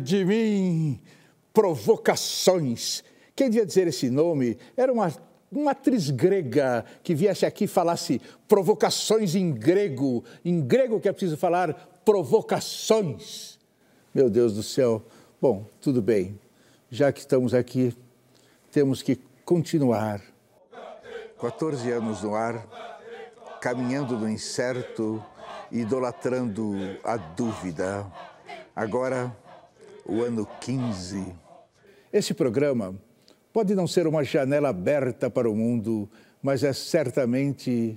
de mim, provocações. Quem devia dizer esse nome era uma, uma atriz grega que viesse aqui e falasse provocações em grego. Em grego que é preciso falar provocações. Meu Deus do céu. Bom, tudo bem. Já que estamos aqui, temos que continuar. 14 anos no ar, caminhando no incerto, idolatrando a dúvida. Agora, o ano 15. Esse programa pode não ser uma janela aberta para o mundo, mas é certamente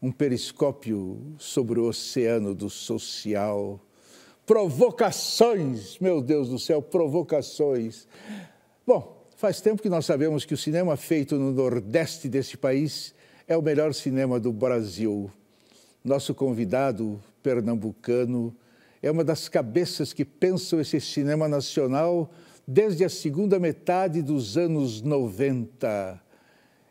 um periscópio sobre o oceano do social. Provocações, meu Deus do céu, provocações. Bom, faz tempo que nós sabemos que o cinema feito no nordeste desse país é o melhor cinema do Brasil. Nosso convidado pernambucano é uma das cabeças que pensam esse cinema nacional desde a segunda metade dos anos 90.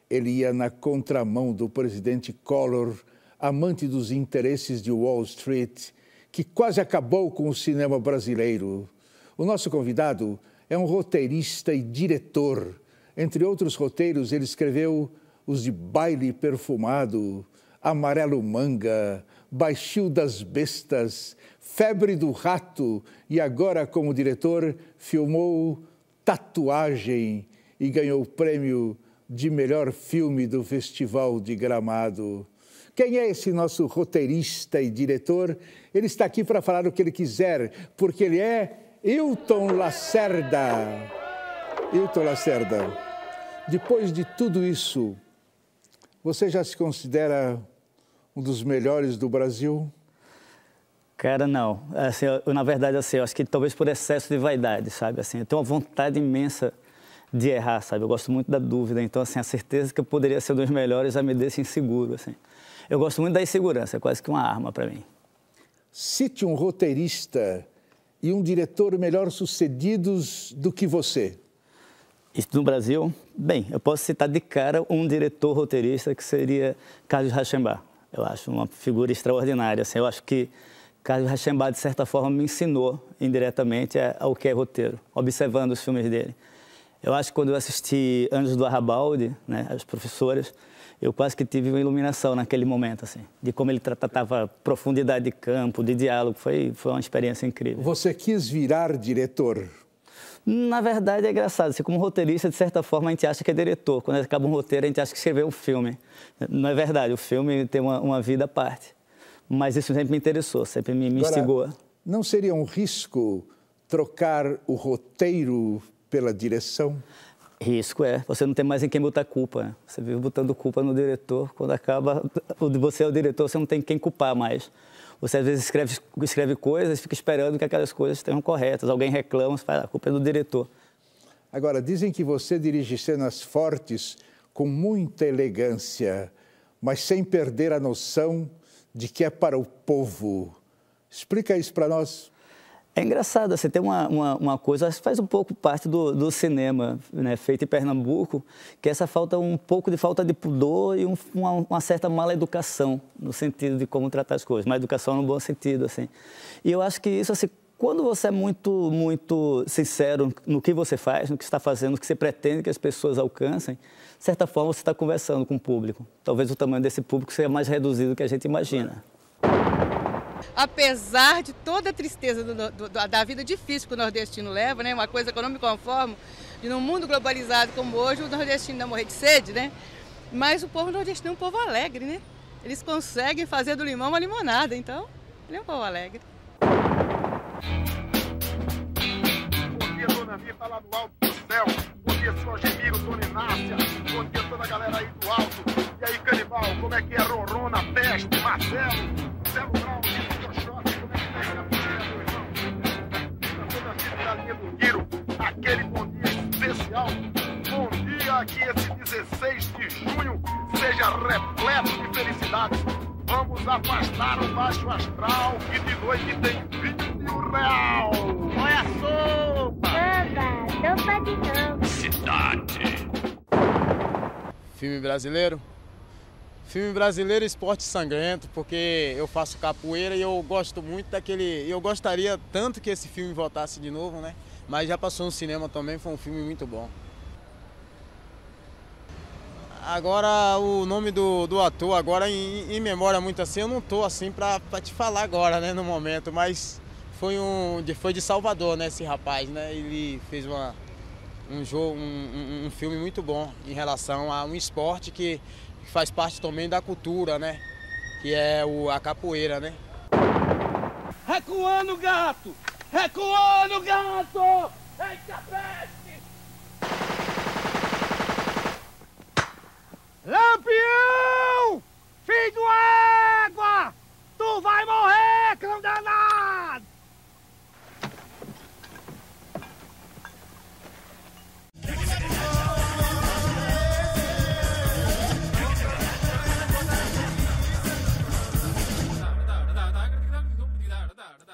Ele ia na contramão do presidente Collor, amante dos interesses de Wall Street, que quase acabou com o cinema brasileiro. O nosso convidado é um roteirista e diretor. Entre outros roteiros, ele escreveu os de Baile Perfumado, Amarelo Manga, Baixio das Bestas, Febre do Rato e agora, como diretor, filmou Tatuagem e ganhou o prêmio de melhor filme do Festival de Gramado. Quem é esse nosso roteirista e diretor? Ele está aqui para falar o que ele quiser, porque ele é Hilton Lacerda. Hilton Lacerda, depois de tudo isso, você já se considera um dos melhores do Brasil? Cara, não. Assim, eu, na verdade, assim, eu acho que talvez por excesso de vaidade, sabe? Assim, eu tenho uma vontade imensa de errar, sabe? Eu gosto muito da dúvida, então, assim, a certeza que eu poderia ser um dos melhores já me deixa inseguro, assim. Eu gosto muito da insegurança, é quase que uma arma para mim. Cite um roteirista e um diretor melhor sucedidos do que você. Isso no Brasil? Bem, eu posso citar de cara um diretor roteirista que seria Carlos Rachenbach. Eu acho uma figura extraordinária. Assim, eu acho que Carlos Rachenbach, de certa forma, me ensinou indiretamente ao que é roteiro, observando os filmes dele. Eu acho que quando eu assisti Anjos do Arrabalde, né, as professoras, eu quase que tive uma iluminação naquele momento, assim, de como ele tratava profundidade de campo, de diálogo. Foi, foi uma experiência incrível. Você quis virar diretor? Na verdade, é engraçado. Assim, como roteirista, de certa forma, a gente acha que é diretor. Quando acaba um roteiro, a gente acha que escreveu um filme. Não é verdade. O filme tem uma, uma vida à parte. Mas isso sempre me interessou, sempre me, me Agora, instigou. Não seria um risco trocar o roteiro pela direção? Risco é. Você não tem mais em quem botar culpa. Né? Você vive botando culpa no diretor. Quando acaba, você é o diretor, você não tem quem culpar mais. Você às vezes escreve, escreve coisas, fica esperando que aquelas coisas estejam corretas. Alguém reclama, você fala, ah, a culpa é do diretor. Agora, dizem que você dirige cenas fortes com muita elegância, mas sem perder a noção de que é para o povo. Explica isso para nós. É engraçado, você tem uma, uma, uma, coisa, faz um pouco parte do, do cinema né, feito em Pernambuco, que é essa falta, um pouco de falta de pudor e um, uma, uma, certa mala educação, no sentido de como tratar as coisas, uma educação no bom sentido, assim. E eu acho que isso, assim, quando você é muito, muito sincero no que você faz, no que está fazendo, no que você pretende que as pessoas alcancem, de certa forma você está conversando com o público. Talvez o tamanho desse público seja mais reduzido do que a gente imagina. Apesar de toda a tristeza do, do, da vida difícil que o nordestino leva, né? uma coisa que eu não me conformo, de num mundo globalizado como hoje, o nordestino não morrer de sede, né? Mas o povo nordestino é um povo alegre, né? Eles conseguem fazer do limão uma limonada, então ele é um povo alegre. Bom dia, dona Vita, lá no alto do céu. Bom dia, senhor Gemiro, dona Inácia. Bom dia, toda a galera aí do alto. E aí, canibal, como é que é Rorona, Peste, Marcelo, Marcelo Brown, cidadania do Tiro, aquele bom dia especial. Bom dia, que esse 16 de junho seja repleto de felicidade. Vamos afastar o baixo astral, que de noite tem 20 mil real. Olha a sopa! Sopa, sopa de novo. Cidade. Filme brasileiro? Filme brasileiro esporte sangrento, porque eu faço capoeira e eu gosto muito daquele. Eu gostaria tanto que esse filme voltasse de novo, né? Mas já passou no cinema também, foi um filme muito bom. Agora o nome do, do ator, agora em, em memória muito assim, eu não tô assim pra, pra te falar agora, né, no momento, mas foi um. Foi de Salvador, né, esse rapaz, né? Ele fez uma, um jogo, um, um, um filme muito bom em relação a um esporte que que faz parte também da cultura, né? Que é o, a capoeira, né? Recuando, gato! Recuando, gato! Eita peste! Lampião! Filho do égua! Tu vai morrer,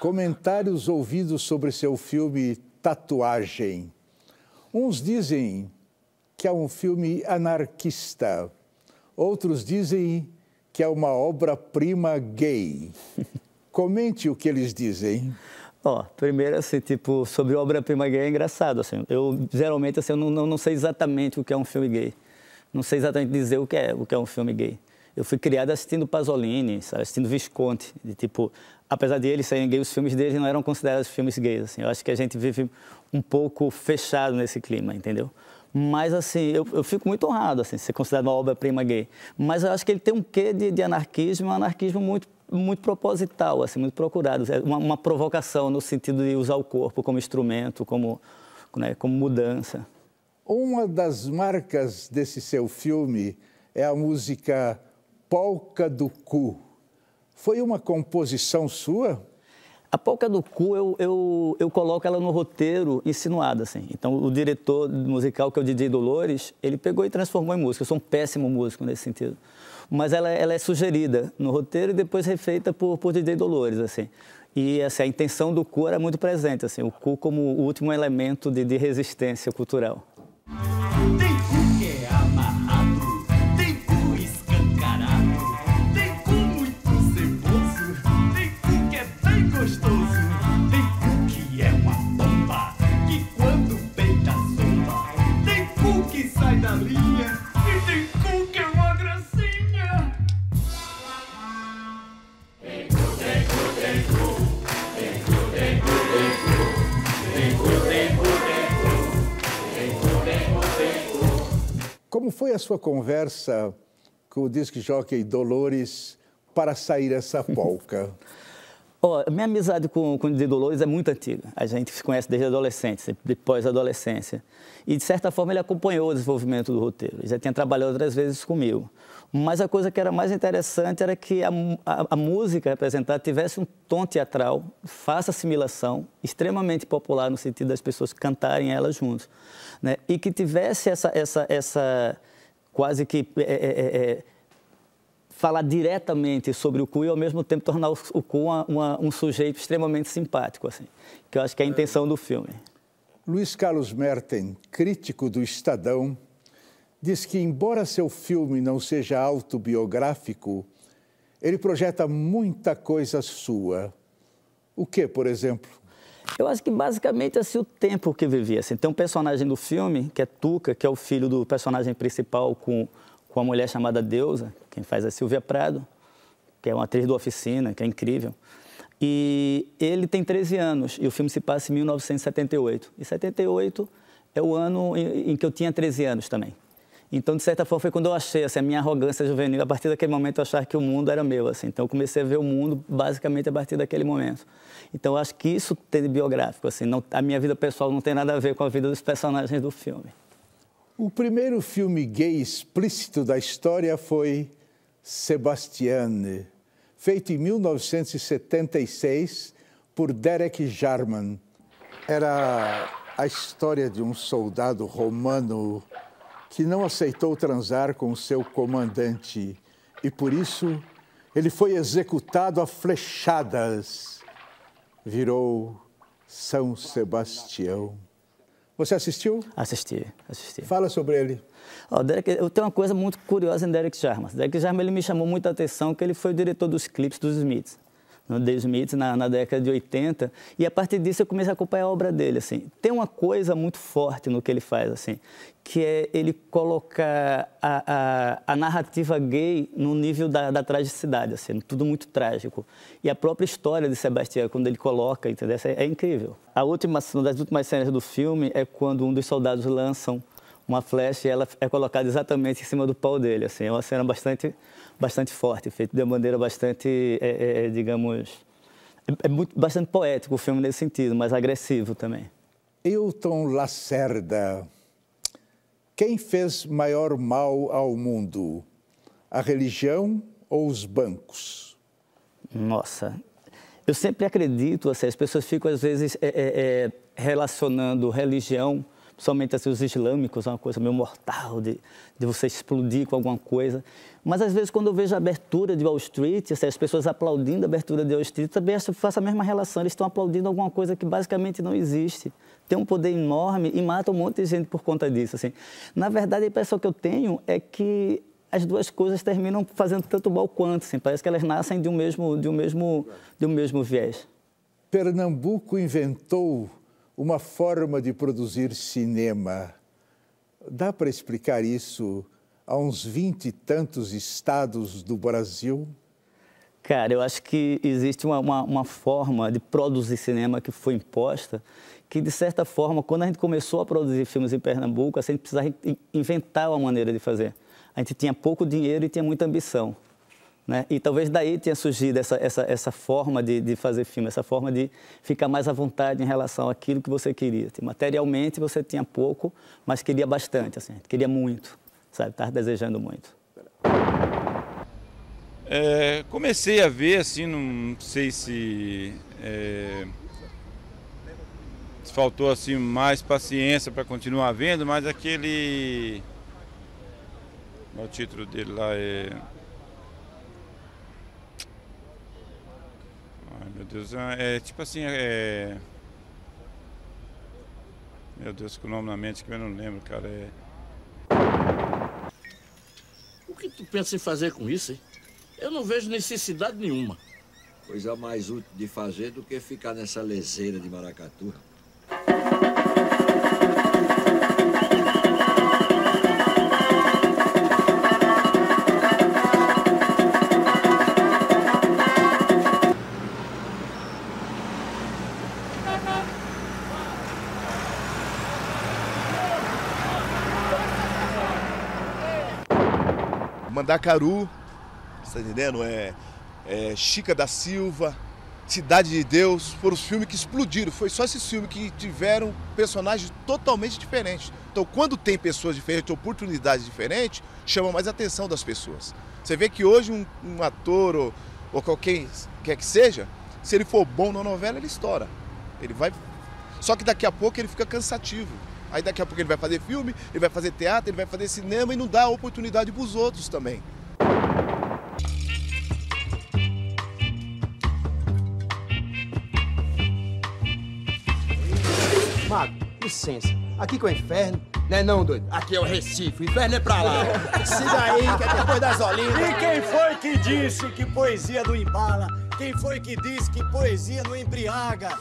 Comentários ouvidos sobre seu filme Tatuagem. Uns dizem que é um filme anarquista, outros dizem que é uma obra-prima gay. Comente o que eles dizem. Ó, primeiro, assim, tipo, sobre obra-prima gay é engraçado, assim. Eu, geralmente, assim, eu não, não, não, sei exatamente o que é um filme gay. Não sei exatamente dizer o que é, o que é um filme gay. Eu fui criado assistindo Pasolini, sabe? assistindo Visconti, de tipo, apesar de eles serem gays, os filmes deles não eram considerados filmes gays. Assim. Eu acho que a gente vive um pouco fechado nesse clima, entendeu? Mas, assim, eu, eu fico muito honrado, assim, ser considerado uma obra-prima gay. Mas eu acho que ele tem um quê de, de anarquismo, um anarquismo muito, muito proposital, assim, muito procurado. É uma, uma provocação no sentido de usar o corpo como instrumento, como, né, como mudança. Uma das marcas desse seu filme é a música Polca do Cu. Foi uma composição sua? A Polca do Cu, eu, eu, eu coloco ela no roteiro insinuada, assim. Então, o diretor musical, que é o DJ Dolores, ele pegou e transformou em música. Eu sou um péssimo músico nesse sentido. Mas ela, ela é sugerida no roteiro e depois refeita por, por DJ Dolores, assim. E assim, a intenção do cu era muito presente, assim, o cu como o último elemento de, de resistência cultural. Como foi a sua conversa com o disc jockey Dolores para sair essa polca? Oh, minha amizade com, com o DJ Dolores é muito antiga. A gente se conhece desde a adolescência, depois da adolescência. E, de certa forma, ele acompanhou o desenvolvimento do roteiro. Ele já tinha trabalhado outras vezes comigo. Mas a coisa que era mais interessante era que a, a, a música representada tivesse um tom teatral, fácil assimilação, extremamente popular no sentido das pessoas cantarem ela juntos. Né? E que tivesse essa, essa, essa quase que... É, é, é, falar diretamente sobre o cu e ao mesmo tempo tornar o cu uma, uma, um sujeito extremamente simpático, assim, que eu acho que é a intenção do filme. Luiz Carlos Merten, crítico do Estadão, diz que embora seu filme não seja autobiográfico, ele projeta muita coisa sua. O que, por exemplo? Eu acho que basicamente assim o tempo que vivia. Assim, tem um personagem do filme que é Tuca, que é o filho do personagem principal com com uma mulher chamada Deusa, quem faz é Silvia Prado, que é uma atriz do Oficina, que é incrível. E ele tem 13 anos e o filme se passa em 1978. E 78 é o ano em, em que eu tinha 13 anos também. Então, de certa forma, foi quando eu achei assim, a minha arrogância juvenil. A partir daquele momento, eu achava que o mundo era meu. Assim. Então, eu comecei a ver o mundo basicamente a partir daquele momento. Então, eu acho que isso tem de biográfico. Assim, não, a minha vida pessoal não tem nada a ver com a vida dos personagens do filme. O primeiro filme gay explícito da história foi Sebastiane, feito em 1976 por Derek Jarman. Era a história de um soldado romano que não aceitou transar com seu comandante e por isso ele foi executado a flechadas. Virou São Sebastião. Você assistiu? Assisti, assisti. Fala sobre ele. Ó, Derek, eu tenho uma coisa muito curiosa em Derek Jarman. Derek Jarman ele me chamou muita atenção que ele foi o diretor dos clipes dos Smiths no The Smiths na, na, década de 80 e a partir disso eu comecei a acompanhar a obra dele assim. Tem uma coisa muito forte no que ele faz assim que é ele colocar a, a, a narrativa gay no nível da, da, tragicidade assim tudo muito trágico. E a própria história de Sebastião quando ele coloca entendeu? É, é incrível. A última uma das últimas cenas do filme é quando um dos soldados lançam uma flecha e ela é colocada exatamente em cima do pau dele assim é uma cena bastante bastante forte, feito de uma maneira bastante, é, é, é digamos, é, é, muito, bastante poético o filme nesse sentido, mas agressivo também. Hilton Lacerda, quem fez maior mal ao mundo, a religião ou os bancos? Nossa, eu sempre acredito, assim, as pessoas ficam às vezes é, é, relacionando religião somente assim, os islâmicos, é uma coisa meio mortal, de, de você explodir com alguma coisa. Mas às vezes, quando eu vejo a abertura de Wall Street, assim, as pessoas aplaudindo a abertura de Wall Street, também faço a mesma relação. Eles estão aplaudindo alguma coisa que basicamente não existe. Tem um poder enorme e mata um monte de gente por conta disso. Assim. Na verdade, a impressão que eu tenho é que as duas coisas terminam fazendo tanto mal quanto. Assim. Parece que elas nascem de um mesmo, de um mesmo, de um mesmo viés. Pernambuco inventou uma forma de produzir cinema. Dá para explicar isso a uns vinte e tantos estados do Brasil? Cara, eu acho que existe uma, uma, uma, forma de produzir cinema que foi imposta, que de certa forma, quando a gente começou a produzir filmes em Pernambuco, a gente precisava inventar uma maneira de fazer. A gente tinha pouco dinheiro e tinha muita ambição. Né? E talvez daí tenha surgido essa, essa, essa forma de, de fazer filme, essa forma de ficar mais à vontade em relação àquilo que você queria. Materialmente você tinha pouco, mas queria bastante, assim, queria muito, sabe? Estava desejando muito. É, comecei a ver, assim, não sei se, é, se faltou assim mais paciência para continuar vendo, mas aquele, o título dele lá é meu Deus, é, é tipo assim, é. Meu Deus, que o nome na mente que eu não lembro, cara. É. O que tu pensa em fazer com isso, hein? Eu não vejo necessidade nenhuma. Coisa mais útil de fazer do que ficar nessa leseira de maracatu. Mandacaru, está entendendo? É, é Chica da Silva, Cidade de Deus, foram os filmes que explodiram. Foi só esses filmes que tiveram personagens totalmente diferentes. Então, quando tem pessoas diferentes, oportunidades diferentes, chama mais a atenção das pessoas. Você vê que hoje um, um ator ou, ou qualquer quer que seja, se ele for bom na novela, ele estoura. Ele vai. Só que daqui a pouco ele fica cansativo. Aí daqui a pouco ele vai fazer filme, ele vai fazer teatro, ele vai fazer cinema e não dá oportunidade para os outros também. Mago, licença. Aqui que é o inferno. Não é não, doido? Aqui é o Recife. O inferno é pra lá. Siga aí, que é depois das Olimpíadas. E quem foi que disse que poesia não embala? Quem foi que disse que poesia não embriaga?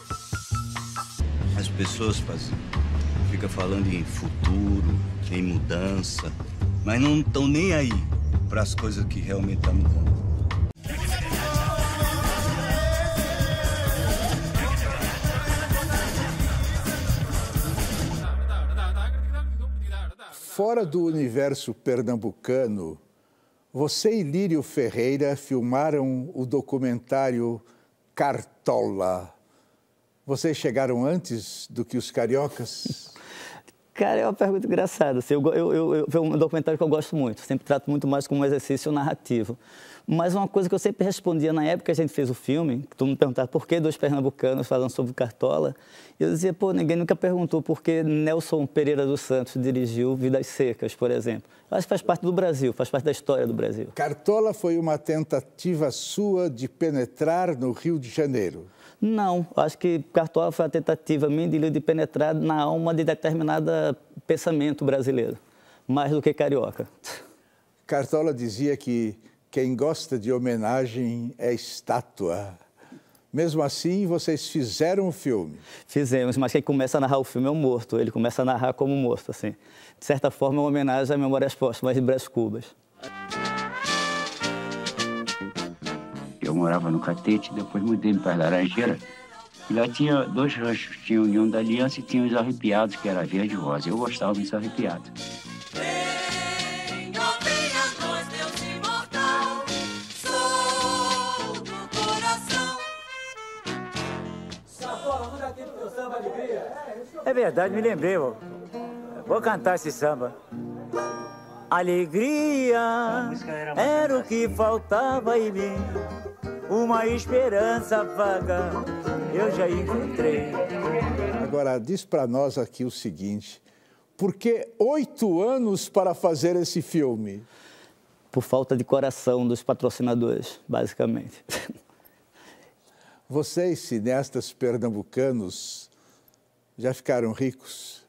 As pessoas fazem fica falando em futuro, em mudança, mas não estão nem aí para as coisas que realmente estão tá mudando. Fora do universo pernambucano, você e Lírio Ferreira filmaram o documentário Cartola. Vocês chegaram antes do que os cariocas? Cara, é uma pergunta engraçada. Assim, eu, eu, eu, é um documentário que eu gosto muito. Sempre trato muito mais como um exercício narrativo. Mas uma coisa que eu sempre respondia na época que a gente fez o filme, todo mundo perguntava por que dois pernambucanos falando sobre Cartola, eu dizia, pô, ninguém nunca perguntou por que Nelson Pereira dos Santos dirigiu Vidas Secas, por exemplo. Eu acho que faz parte do Brasil, faz parte da história do Brasil. Cartola foi uma tentativa sua de penetrar no Rio de Janeiro. Não, acho que Cartola foi a tentativa minha de, penetrar na alma de determinado pensamento brasileiro, mais do que carioca. Cartola dizia que quem gosta de homenagem é estátua. Mesmo assim, vocês fizeram o filme. Fizemos, mas quem começa a narrar o filme é o morto. Ele começa a narrar como morto, assim. De certa forma, é uma homenagem à Memórias Póstumas de Brás Cubas. Morava no Catete, depois mudei para as Laranjeiras. E lá tinha dois ranchos, tinha a União da Aliança e tinha os Arrepiados, que era verde e rosa. Eu gostava dos Arrepiados. É verdade, me lembrei, vou, vou cantar esse samba. Alegria era o que faltava em mim, uma esperança vaga eu já encontrei. Agora, diz para nós aqui o seguinte: por que oito anos para fazer esse filme? Por falta de coração dos patrocinadores, basicamente. Vocês, cineastas pernambucanos, já ficaram ricos?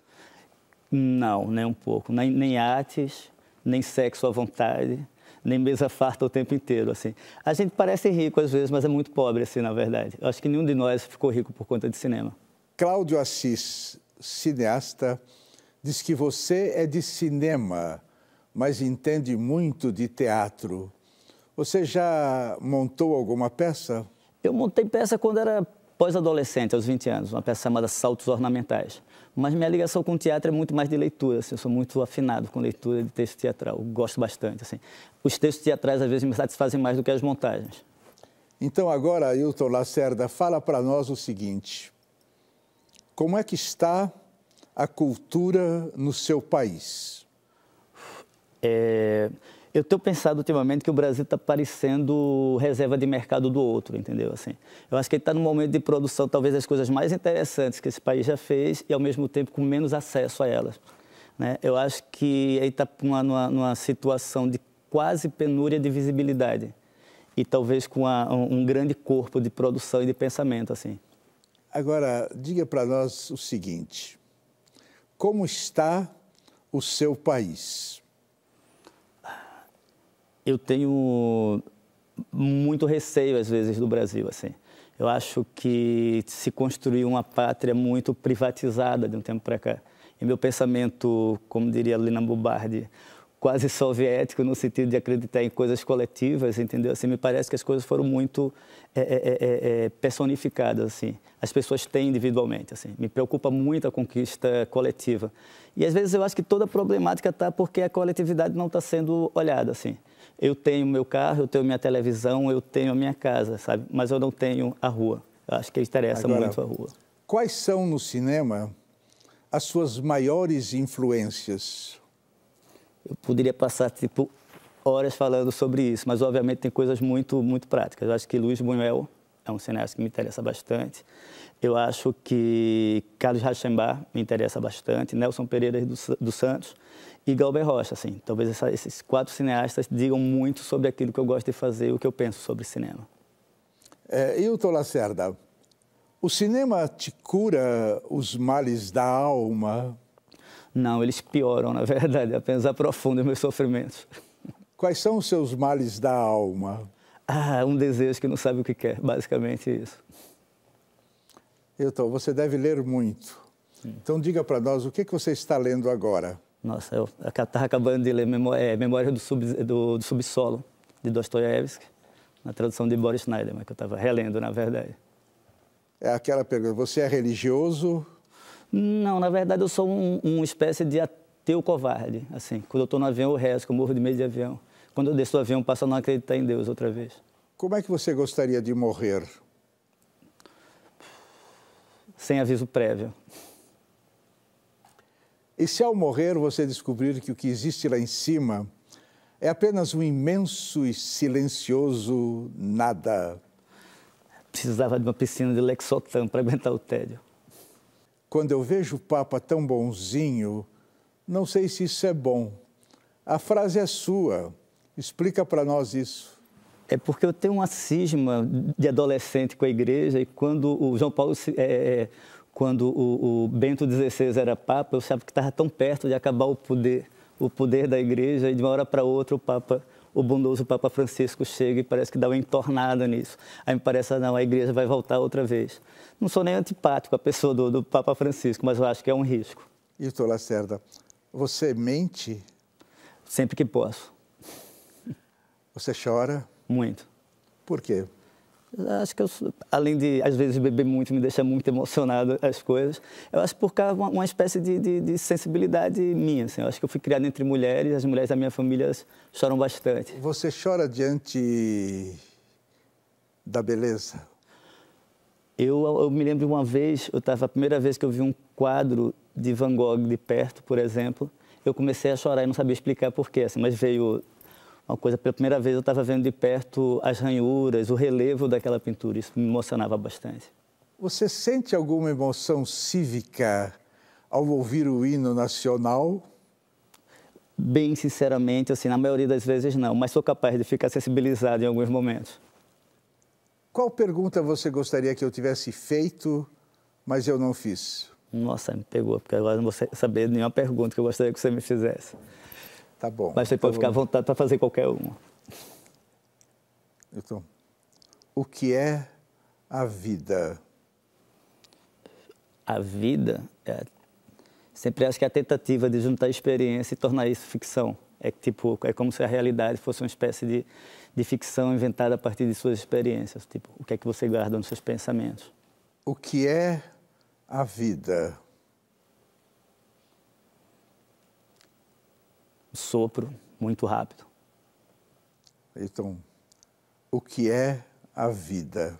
Não, nem um pouco. Nem, nem artes, nem sexo à vontade, nem mesa farta o tempo inteiro, assim. A gente parece rico às vezes, mas é muito pobre, assim, na verdade. Eu acho que nenhum de nós ficou rico por conta de cinema. Cláudio Assis, cineasta, diz que você é de cinema, mas entende muito de teatro. Você já montou alguma peça? Eu montei peça quando era pós-adolescente, aos 20 anos, uma peça chamada Saltos Ornamentais. Mas minha ligação com o teatro é muito mais de leitura, assim, eu sou muito afinado com leitura de texto teatral, gosto bastante. Assim. Os textos teatrais, às vezes, me satisfazem mais do que as montagens. Então, agora, Ailton Lacerda, fala para nós o seguinte: como é que está a cultura no seu país? É, eu tenho pensado ultimamente que o Brasil está parecendo reserva de mercado do outro, entendeu? Assim, eu acho que ele está num momento de produção, talvez as coisas mais interessantes que esse país já fez e, ao mesmo tempo, com menos acesso a elas. Né? Eu acho que ele está numa, numa, situação de quase penúria de visibilidade e talvez com um, um grande corpo de produção e de pensamento, assim. Agora, diga para nós o seguinte: como está o seu país? Eu tenho muito receio às vezes do Brasil assim. Eu acho que se construiu uma pátria muito privatizada de um tempo para cá. E meu pensamento, como diria Lina Bubardi, quase soviético no sentido de acreditar em coisas coletivas, entendeu? Assim, me parece que as coisas foram muito é, é, é, personificadas, assim. As pessoas têm individualmente, assim. Me preocupa muito a conquista coletiva. E às vezes eu acho que toda a problemática está porque a coletividade não está sendo olhada, assim eu tenho meu carro, eu tenho minha televisão, eu tenho a minha casa, sabe? Mas eu não tenho a rua. Eu acho que interessa Agora, muito a rua. Quais são no cinema as suas maiores influências? Eu poderia passar tipo horas falando sobre isso, mas obviamente tem coisas muito muito práticas. Eu acho que Luiz Buñuel é um cineasta que me interessa bastante. Eu acho que Carlos Rachenbach me interessa bastante, Nelson Pereira dos do Santos e Galber Rocha, assim. Talvez essa, esses quatro cineastas digam muito sobre aquilo que eu gosto de fazer, o que eu penso sobre cinema. É, Hilton Lacerda, o cinema te cura os males da alma? Não, eles pioram, na verdade, apenas aprofundam meus sofrimentos. Quais são os seus males da alma? Ah, um desejo que não sabe o que quer, basicamente isso. Hilton, você deve ler muito. Então diga para nós, o que, que você está lendo agora? Nossa, eu estava acabando de ler Memória, é, Memória do, Sub, do, do, Subsolo, de Dostoiévski, na tradução de Boris Schneiderman, que eu estava relendo, na verdade. É aquela pergunta, você é religioso? Não, na verdade eu sou um, uma espécie de ateu covarde, assim. Quando eu estou no avião eu rezo, eu morro de medo de avião. Quando eu desço do avião, passo a não acreditar em Deus outra vez. Como é que você gostaria de morrer? Sem aviso prévio. E se ao morrer você descobrir que o que existe lá em cima é apenas um imenso e silencioso nada. Precisava de uma piscina de Lexotan para aguentar o tédio. Quando eu vejo o Papa tão bonzinho, não sei se isso é bom. A frase é sua. Explica para nós isso. É porque eu tenho uma cisma de adolescente com a igreja e quando o João Paulo, é, é, quando o, o Bento XVI era Papa, eu achava que estava tão perto de acabar o poder, o poder da igreja e de uma hora para outra o Papa o bondoso Papa Francisco chega e parece que dá uma entornada nisso. Aí me parece, ah, não, a igreja vai voltar outra vez. Não sou nem antipático à pessoa do, do Papa Francisco, mas eu acho que é um risco. E, Lacerda, você mente? Sempre que posso. Você chora? Muito. Por quê? Acho que eu, além de, às vezes, beber muito me deixa muito emocionado as coisas, eu acho por causa uma, uma espécie de, de, de, sensibilidade minha. Assim. Eu acho que eu fui criado entre mulheres, as mulheres da minha família choram bastante. Você chora diante da beleza? Eu, eu me lembro uma vez, eu estava a primeira vez que eu vi um quadro de Van Gogh de perto, por exemplo, eu comecei a chorar e não sabia explicar porquê, assim, mas veio uma coisa, pela primeira vez eu estava vendo de perto as ranhuras, o relevo daquela pintura, isso me emocionava bastante. Você sente alguma emoção cívica ao ouvir o hino nacional? Bem sinceramente, assim, na maioria das vezes não, mas sou capaz de ficar sensibilizado em alguns momentos. Qual pergunta você gostaria que eu tivesse feito, mas eu não fiz? Nossa, me pegou, porque agora não vou saber nenhuma pergunta que eu gostaria que você me fizesse. Tá bom. Mas você pode então, ficar à vontade para fazer qualquer uma. Então, o que é a vida? A vida é sempre acho que é a tentativa de juntar experiência e tornar isso ficção. É tipo, é como se a realidade fosse uma espécie de, de ficção inventada a partir de suas experiências. Tipo, o que é que você guarda nos seus pensamentos? O que é a vida? Sopro muito rápido. Então, o que é a vida?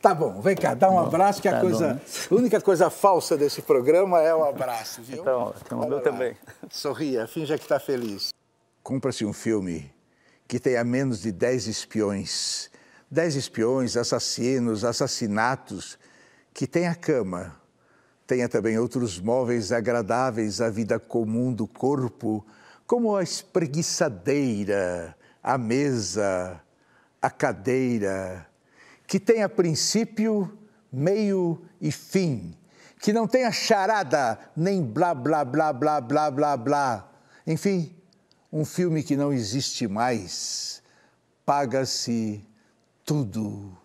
Tá bom, vem cá, dá um bom, abraço, que tá a coisa. A única coisa falsa desse programa é o abraço, viu? Então, tem o meu também. Sorria, finja que está feliz. Compra-se um filme que tenha menos de 10 espiões. 10 espiões, assassinos, assassinatos, que tenha cama, Tenha também outros móveis agradáveis à vida comum do corpo, como a espreguiçadeira, a mesa, a cadeira, que tenha princípio, meio e fim, que não tenha charada, nem blá, blá, blá, blá, blá, blá, blá. Enfim, um filme que não existe mais. Paga-se tudo.